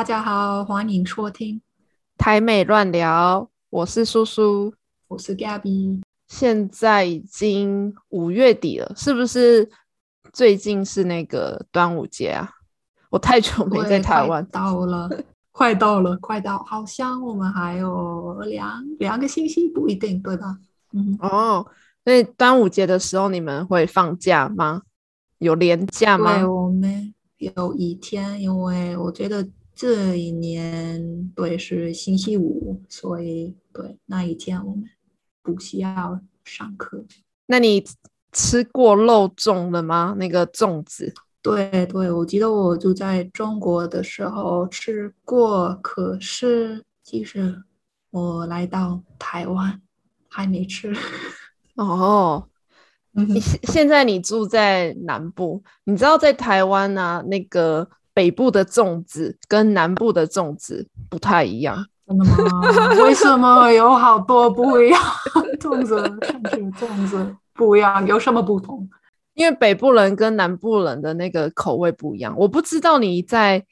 大家好，欢迎收听台美乱聊，我是叔叔，我是 Gabby。现在已经五月底了，是不是？最近是那个端午节啊，我太久没在台湾。到了，快到了，快到，好像我们还有两两个星期，不一定，对吧？嗯，哦，所以端午节的时候你们会放假吗？有连假吗？对，我们有一天，因为我觉得这一年对是星期五，所以对那一天我们不需要上课。那你？吃过肉粽了吗？那个粽子？对对，我记得我就在中国的时候吃过，可是其实我来到台湾还没吃。哦，你现现在你住在南部，你知道在台湾呢，那个北部的粽子跟南部的粽子不太一样。真的吗？为什么有好多不一样 粽子？看起粽子。不一样，有什么不同？因为北部人跟南部人的那个口味不一样。我不知道你在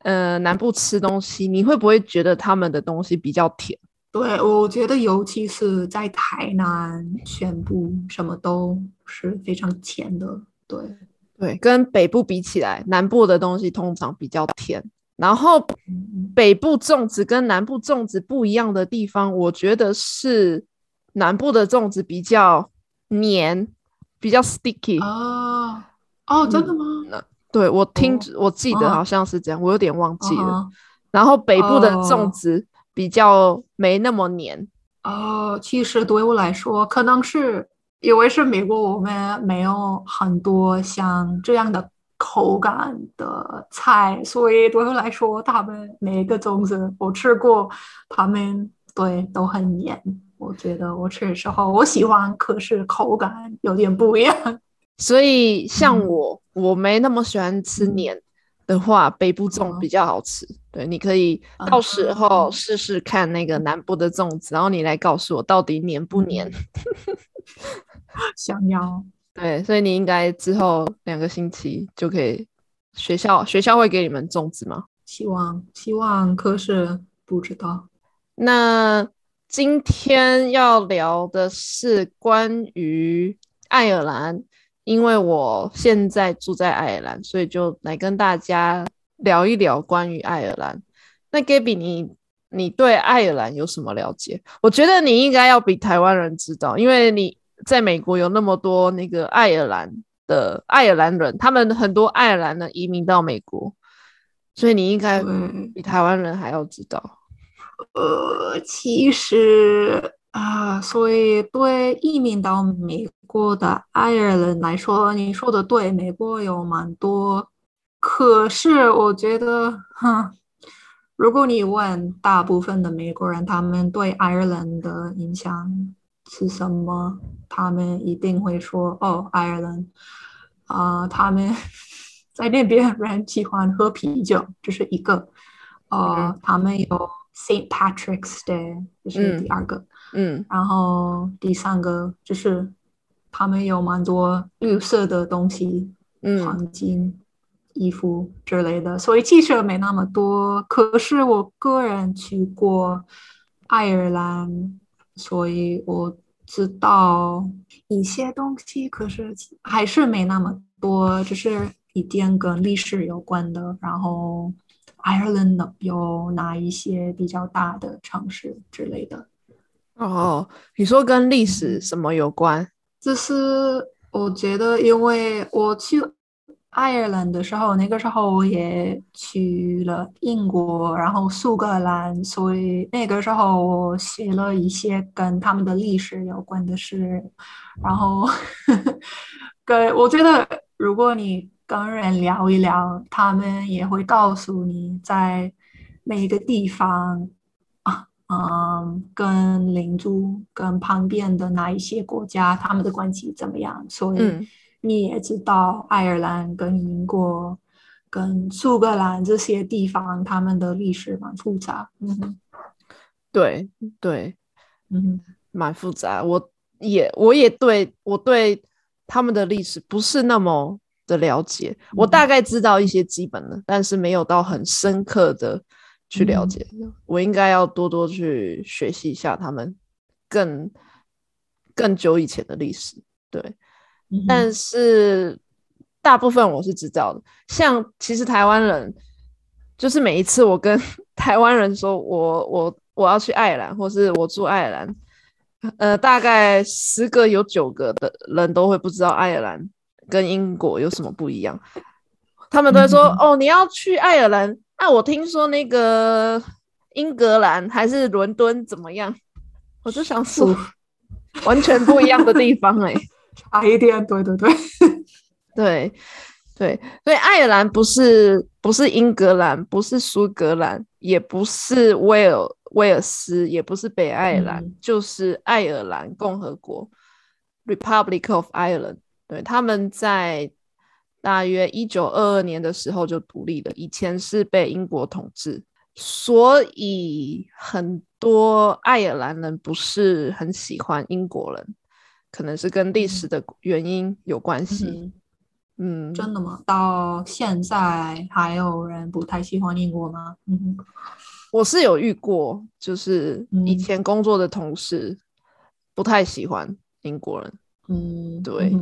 呃南部吃东西，你会不会觉得他们的东西比较甜？对，我觉得尤其是在台南，全部什么都是非常甜的。对对，跟北部比起来，南部的东西通常比较甜。然后北部粽子跟南部粽子不一样的地方，我觉得是南部的粽子比较。黏，比较 sticky 哦哦，真的吗？对我听，我记得好像是这样，我有点忘记了。然后北部的粽子比较没那么黏哦。其实对我来说，可能是因为是美国，我们没有很多像这样的口感的菜，所以对我来说，他们每一个粽子我吃过，他们对都很黏。我觉得我吃的时候我喜欢，可是口感有点不一样。所以像我，我没那么喜欢吃黏的话，北部粽比较好吃。对，你可以到时候试试看那个南部的粽子，然后你来告诉我到底黏不黏。想要。对，所以你应该之后两个星期就可以学校学校会给你们种子吗？希望希望，可是不知道。那。今天要聊的是关于爱尔兰，因为我现在住在爱尔兰，所以就来跟大家聊一聊关于爱尔兰。那 Gabby，你你对爱尔兰有什么了解？我觉得你应该要比台湾人知道，因为你在美国有那么多那个爱尔兰的爱尔兰人，他们很多爱尔兰的移民到美国，所以你应该比台湾人还要知道。呃，其实啊，所以对移民到美国的爱尔兰来说，你说的对，美国有蛮多。可是我觉得，哈，如果你问大部分的美国人，他们对爱尔兰的印象是什么，他们一定会说：“哦，爱尔兰啊，他们 在那边人喜欢喝啤酒，这是一个。呃，他们有。” Saint Patrick's Day 这是第二个，嗯，然后第三个就是他们有蛮多绿色的东西，嗯，黄金、衣服之类的，所以其实没那么多。可是我个人去过爱尔兰，所以我知道一些东西，可是还是没那么多，就是一点跟历史有关的，然后。Ireland 有哪一些比较大的城市之类的？哦，你说跟历史什么有关？就是我觉得，因为我去爱尔兰的时候，那个时候我也去了英国，然后苏格兰，所以那个时候我学了一些跟他们的历史有关的事。然后，跟我觉得，如果你跟人聊一聊，他们也会告诉你在每一个地方啊，嗯，跟邻居、跟旁边的哪一些国家，他们的关系怎么样。所以你也知道，爱尔兰跟英国、跟苏格兰这些地方，他们的历史蛮复杂。嗯，对对，嗯，蛮复杂。我也我也对我对他们的历史不是那么。的了解，我大概知道一些基本的，但是没有到很深刻的去了解。我应该要多多去学习一下他们更更久以前的历史。对，但是大部分我是知道的。像其实台湾人，就是每一次我跟 台湾人说我我我要去爱尔兰，或是我住爱尔兰，呃，大概十个有九个的人都会不知道爱尔兰跟英国有什么不一样。他们都会说：“哦，你要去爱尔兰？那我听说那个英格兰还是伦敦怎么样？”我就想说，完全不一样的地方哎。差一点，对对对，对 对，所以爱尔兰不是不是英格兰，不是苏格兰，也不是威尔威尔斯，也不是北爱尔兰，就是爱尔兰共和国 （Republic of Ireland）。对，他们在大约一九二二年的时候就独立了，以前是被英国统治，所以很多爱尔兰人不是很喜欢英国人。可能是跟历史的原因有关系。嗯，真的吗？到现在还有人不太喜欢英国吗？嗯，我是有遇过，就是以前工作的同事不太喜欢英国人。嗯，对。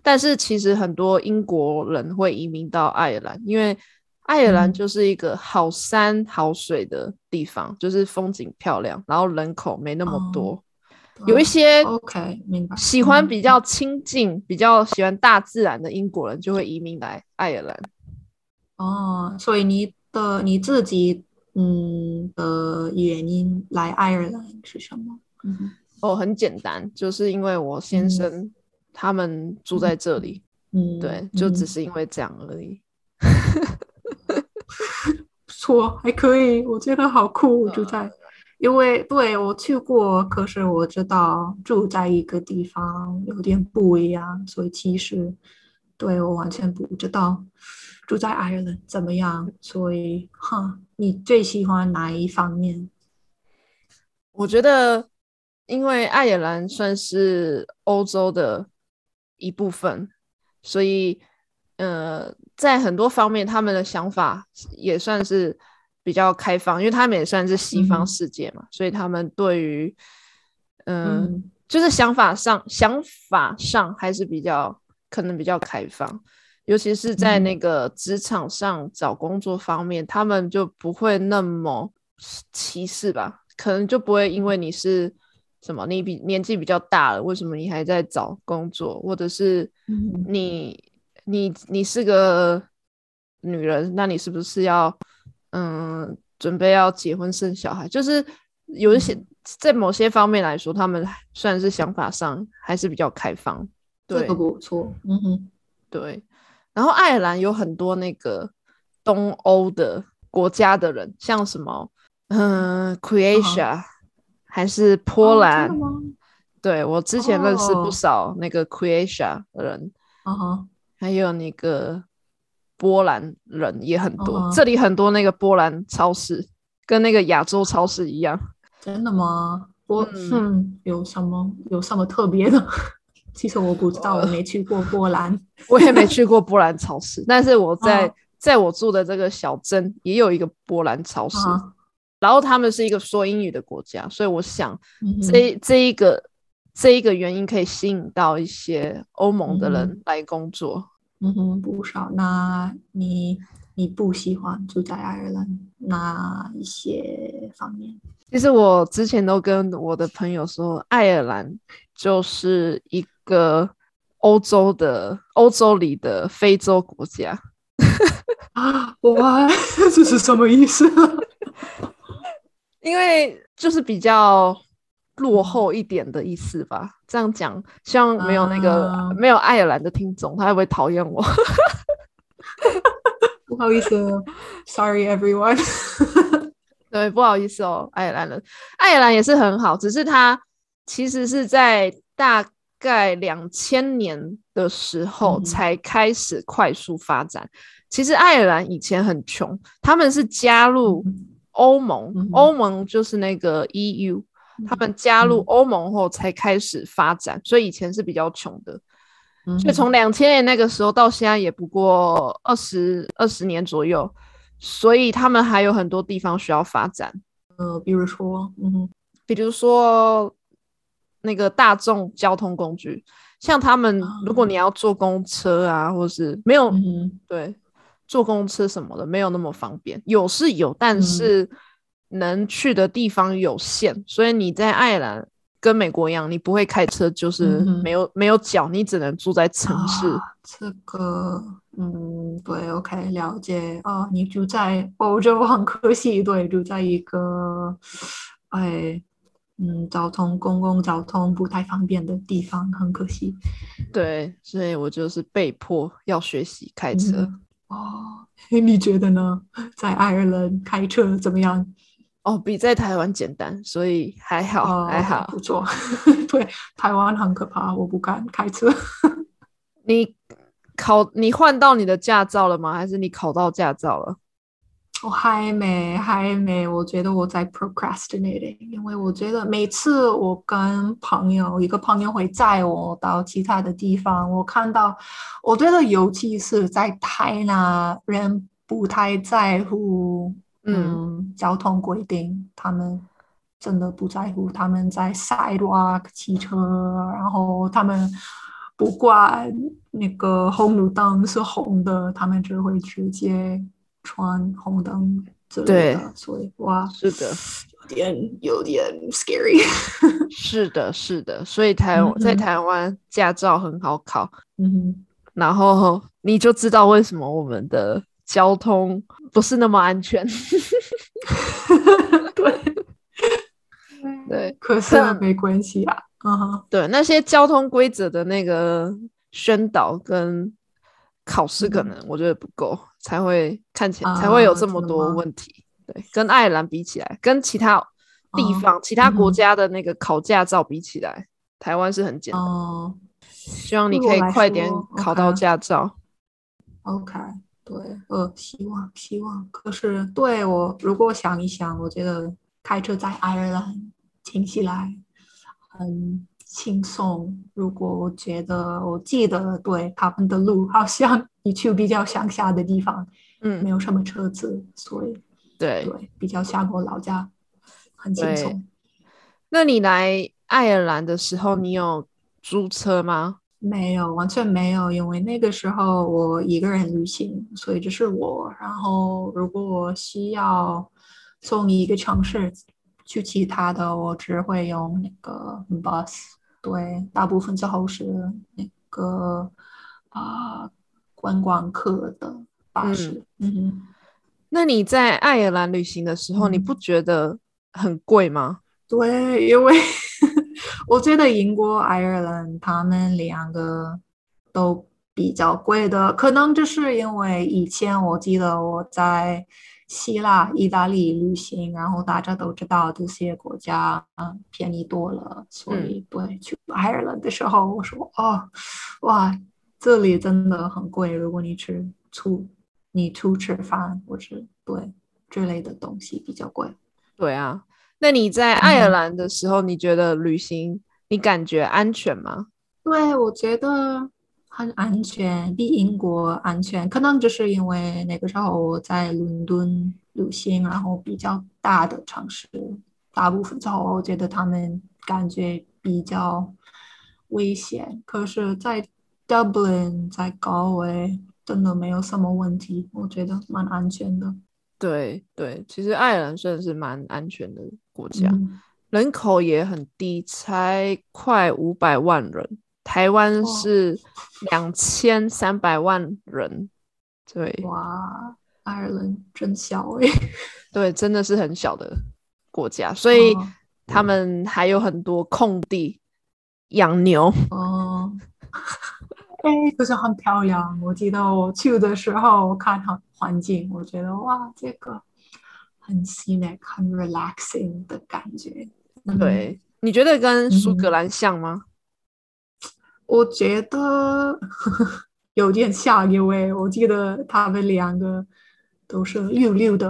但是其实很多英国人会移民到爱尔兰，因为爱尔兰就是一个好山好水的地方，就是风景漂亮，然后人口没那么多。有一些 OK 明白，喜欢比较亲近、比较喜欢大自然的英国人就会移民来爱尔兰。哦，所以你的你自己嗯的原因来爱尔兰是什么？嗯，哦，很简单，就是因为我先生他们住在这里。嗯，对，就只是因为这样而已。不错，还可以，我觉得好酷，住在。因为对我去过，可是我知道住在一个地方有点不一样，所以其实对我完全不知道住在爱尔兰怎么样。所以，哈，你最喜欢哪一方面？我觉得，因为爱尔兰算是欧洲的一部分，所以，呃，在很多方面，他们的想法也算是。比较开放，因为他们也算是西方世界嘛，所以他们对于，嗯，就是想法上，想法上还是比较可能比较开放，尤其是在那个职场上找工作方面，他们就不会那么歧视吧？可能就不会因为你是什么，你比年纪比较大了，为什么你还在找工作，或者是你你你是个女人，那你是不是要？嗯，准备要结婚生小孩，就是有一些在某些方面来说，他们算是想法上还是比较开放。这个不错，嗯哼，对。然后爱尔兰有很多那个东欧的国家的人，像什么，嗯，Croatia 还是波兰？对我之前认识不少那个 Croatia 的人，嗯哼，还有那个。波兰人也很多，这里很多那个波兰超市，跟那个亚洲超市一样。真的吗？波嗯，有什么有什么特别的？其实我不知道，我没去过波兰，我也没去过波兰超市。但是我在在我住的这个小镇也有一个波兰超市，然后他们是一个说英语的国家，所以我想这这一个这一个原因可以吸引到一些欧盟的人来工作。嗯哼，不少。那你你不喜欢住在爱尔兰哪一些方面？其实我之前都跟我的朋友说，爱尔兰就是一个欧洲的欧洲里的非洲国家。啊，哇，这是什么意思？因为就是比较。落后一点的意思吧，这样讲，希望没有那个没有爱尔兰的听众，他会不会讨厌我？不好意思，Sorry everyone。对，不好意思哦，爱尔兰人，爱尔兰也是很好，只是它其实是在大概两千年的时候才开始快速发展。其实爱尔兰以前很穷，他们是加入欧盟，欧盟就是那个 EU。他们加入欧盟后才开始发展，所以以前是比较穷的。嗯所以从两千年那个时候到现在也不过二十二十年左右，所以他们还有很多地方需要发展，呃，比如说，嗯，比如说那个大众交通工具，像他们如果你要坐公车啊，或是没有嗯，对坐公车什么的没有那么方便，有是有，但嗯。是能去的地方有限，所以你在爱尔兰跟美国一样，你不会开车，就是没有、没有脚，你只能住在城市。啊这个，嗯，对，OK，了解。哦，你住在欧洲很可惜，对，住在一个，哎，嗯，交通公共交通不太方便的地方，很可惜。对，所以我就是被迫要学习开车。嗯哦，你觉得呢？在爱尔兰开车怎么样？哦，比在台湾简单，所以还好，哦，还好。不错。对，台湾很可怕，我不敢开车。你考你换到你的驾照了吗？还是你考到驾照了？我还没，还没。我觉得我在 procrastinating，因为我觉得每次我跟朋友，一个朋友会载我到其他的地方，我看到，我觉得尤其是在台南，人不太在乎，嗯，交通规定，他们真的不在乎，他们在 sidewalk 骑车，然后他们不管那个红绿灯是红的，他们就会直接。穿红灯之类的，所以哇，是的，有点有点 scary。是的，是的，所以台在台湾驾照很好考，嗯哼，然后你就知道为什么我们的交通不是那么安全。对对，可是没关系啊。嗯哼，对，那些交通规则的那个宣导跟考试可能我觉得不够。才会看起来、啊、才会有这么多问题，对，跟爱尔兰比起来，跟其他地方、哦、其他国家的那个考驾照比起来，嗯、台湾是很简单。哦，希望你可以快点考到驾照。OK，, okay 对，呃，希望希望。可是对我如果想一想，我觉得开车在爱尔兰听起来很轻松。如果我觉得我记得对他们的路好像。你去比较乡下的地方，嗯，没有什么车子，所以对对，比较像我老家，很轻松。那你来爱尔兰的时候，你有租车吗？没有，完全没有，因为那个时候我一个人旅行，所以就是我。然后如果我需要从一个城市去其他的，我只会用那个 bus。对，大部分之后是那个啊。呃观光客的巴士，嗯哼。那你在爱尔兰旅行的时候，嗯、你不觉得很贵吗？对，因为我觉得英国、爱尔兰他们两个都比较贵的，可能就是因为以前我记得我在希腊、意大利旅行，然后大家都知道这些国家嗯便宜多了，所以对去爱尔兰的时候，我说哦，哇。这里真的很贵，如果你吃出你出吃饭或者对之类的东西比较贵。对啊，那你在爱尔兰的时候，嗯、你觉得旅行你感觉安全吗？对，我觉得很安全，比英国安全。可能就是因为那个时候我在伦敦旅行，然后比较大的城市，大部分时候我觉得他们感觉比较危险。可是，在 Dublin 在高维真的没有什么问题，我觉得蛮安全的。对对，其实爱尔兰算是蛮安全的国家，嗯、人口也很低，才快五百万人。台湾是两千三百万人，对，哇，爱尔兰真小哎、欸，对，真的是很小的国家，所以哦他们还有很多空地养牛。哦。哎，可是很漂亮。我记得我去的时候，我看环环境，我觉得哇，这个很 scenic、很 relaxing 的感觉。对，你觉得跟苏格兰像吗？我觉得 有点像，因为我记得他们两个都是绿绿的，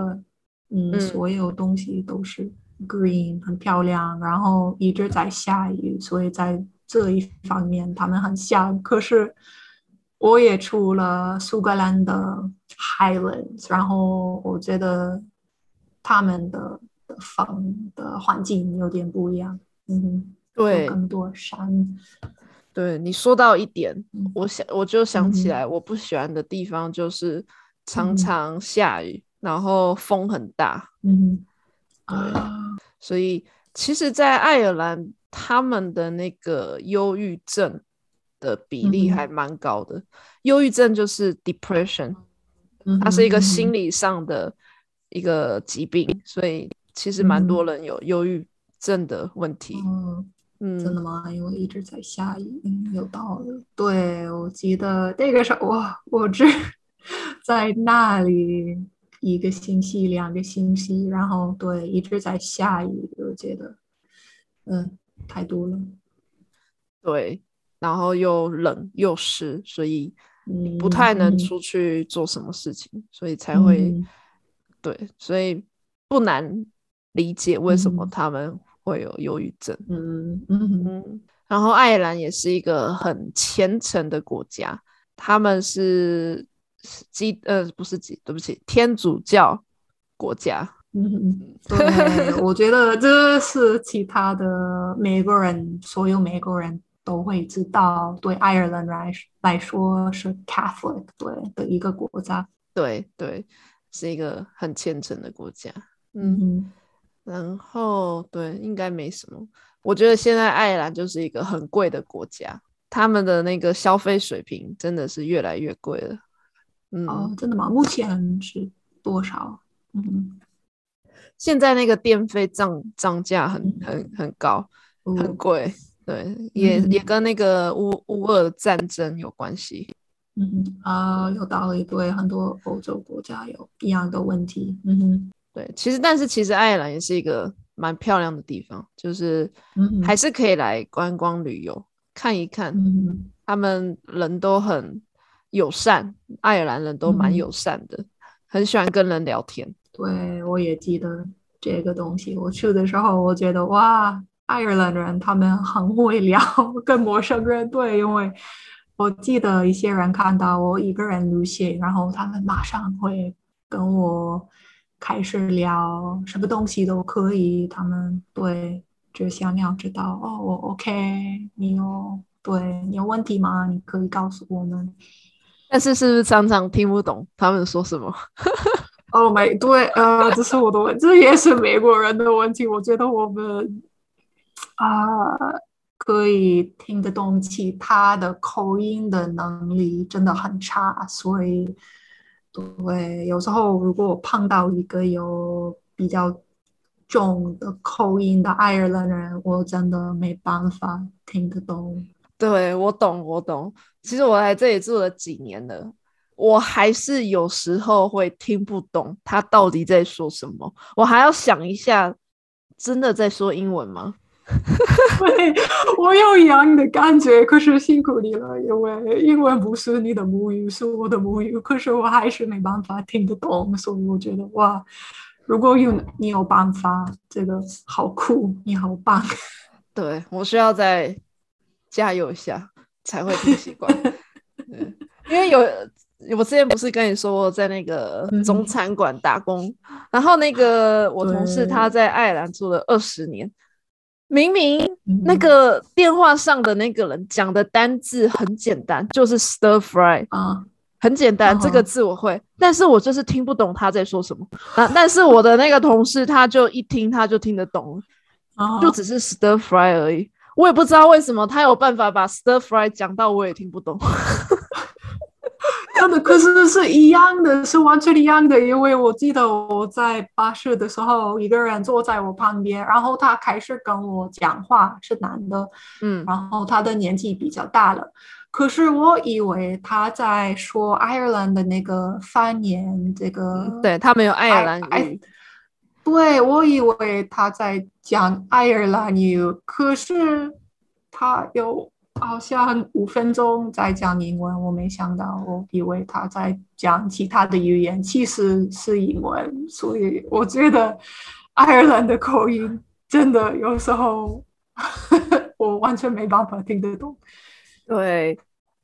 嗯，嗯所有东西都是 green，很漂亮。然后一直在下雨，所以在这一方面他们很像。可是我也出了苏格兰的 Highlands，然后我觉得他们的房的环境有点不一样。嗯，对，更多山。对你说到一点，嗯。我想我就想起嗯。来，我不喜欢的地方就是常常下雨，然后风很大，嗯。所以其实，在爱尔兰，他们的那个忧郁症的比例还蛮高的。忧郁症就是 depression，嗯它是一个心理，上的一个疾病，所以其实蛮多人有忧郁症的问题。嗯，真的嗯，吗？因为一直在下雨，嗯，有道理。对，我记得那个时候，哇，我只 在那里一个星期、两个星期，然后对，一直在下雨，我觉得，嗯，太多了，对，然后又冷又湿，所以嗯，不太能嗯出去做什么事情，所以才会嗯对，所以不难理解为什么嗯他们会有忧郁症。嗯嗯嗯，然后爱尔兰也是一个很虔诚的国家，他们是是基呃不是基，对不起，天主教国家。嗯，对，我觉得这是其他的美国人，所有美国人都会知道，对爱尔兰来来说是 Catholic 对的一个国家。对对，是一个很虔诚的国家。嗯，嗯然后对，应该没什么。我觉得现在爱尔兰就是一个很贵的国家，他们的那个消费水平真的是越来越贵了。嗯，哦，真的吗？目前是多少？嗯，现在那个电费涨涨价很嗯很很高，很哦贵。对，也也嗯跟那个乌乌俄战争有关系。嗯啊，有道理。对，很多欧洲国家有一样的问题。嗯哼，对，其实但是其实爱尔兰也是一个蛮漂亮的地方，就是嗯还是可以来观光旅游看一看。嗯哼，他们人都很友善，爱尔兰人都蛮嗯友善的，很喜欢跟人聊天。对，我也记得这个东西。我去的时候，我觉得哇，爱尔兰人他们很会聊，跟陌生人对，因为我记得一些人看到我一个人旅行，然后他们马上会跟我开始聊，什么东西都可以。他们对只想要知道哦，我 OK，你有对你有问题吗？你可以告诉我们。但是是不是常常听不懂他们说什么？哦，没对，呃，这是我的问，这也是美国人的问题。我觉得我们啊、可以听得懂其他的口音的能力真的很差，所以对，有时候如果我碰到一个有比较重的口音的爱尔兰人，我真的没办法听得懂。对我懂，我懂。其实我来这里住了几年了，我还是有时候会听不懂他到底在说什么，我还要想一下，真的在说英文吗？对，我有一样的感觉，可是辛苦你了，因为英文不是你的母语，是我的母语，可是我还是没办法听得懂，所以我觉得哇，如果有你有办法，这个好酷，你好棒。对我需要再加油一下才会听习惯。嗯，因为有我之前不是跟你说我在那个嗯中餐馆打工，然后那个我同事他在爱尔兰住了二十年，明明那嗯个电话上的那个人讲的单字很简单，就是 stir fry，啊，很简单，嗯这个字我会，但是我就是听不懂他在说什么。啊，但是我的那个同事他就一听他就听得懂，啊就只是 stir fry 而已。我也不知道为什么他有办法把 stir fry 讲到我也听不懂。真的，可是是一样的，是完全一样的。因为我记得我在巴士的时候，一个人坐在我旁边，然后他开始跟我讲话，是男的，嗯，然后他的年纪比较大了。可是我以为他在说爱尔兰的那个方言，这个对他没有爱尔兰爱语，对，我以为他在讲爱尔兰语，可是他有好像五分钟在讲英文，我没想到，我以为他在讲其他的语言，其实是英文，所以我觉得爱尔兰的口音真的有时候我完全没办法听得懂。对，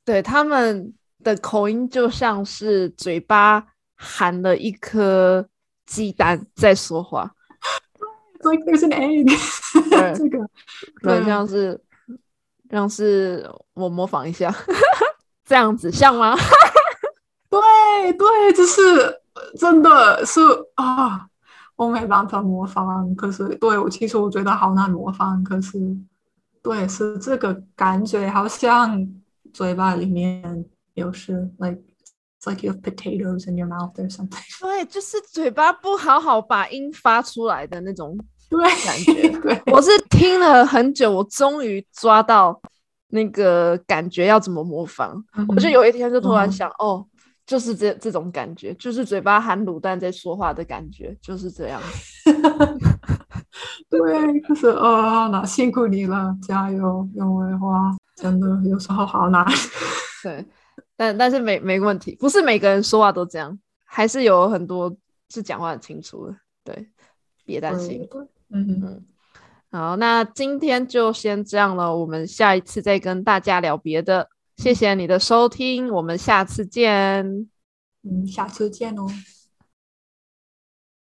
对，他们的口音就像是嘴巴含了一颗鸡蛋在说话。Like there's an egg，这个对，像是像是我模仿一下，这样子像吗？对对，就是真的是啊，我没办法模仿。可是对我其实我觉得好难模仿。可是对，是这个感觉，好像嘴巴里面有是 like it's like you have potatoes in your mouth or something。对，就是嘴巴不好好把音发出来的那种。对，感觉对，我是听了很久，我终于抓到那个感觉要怎么模仿。我就有一天就突然想，哦，就是这这种感觉，就是嘴巴含卤蛋在说话的感觉，就是这样。对，就是哦，那辛苦你了，加油，永为花，真的有时候好难。对，但但是没没问题，不是每个人说话都这样，还是有很多是讲话很清楚的。对，别担心。嗯嗯，好，那今天就先这样了，我们下一次再跟大家聊别的。谢谢你的收听，我们下次见。嗯，下次见哦。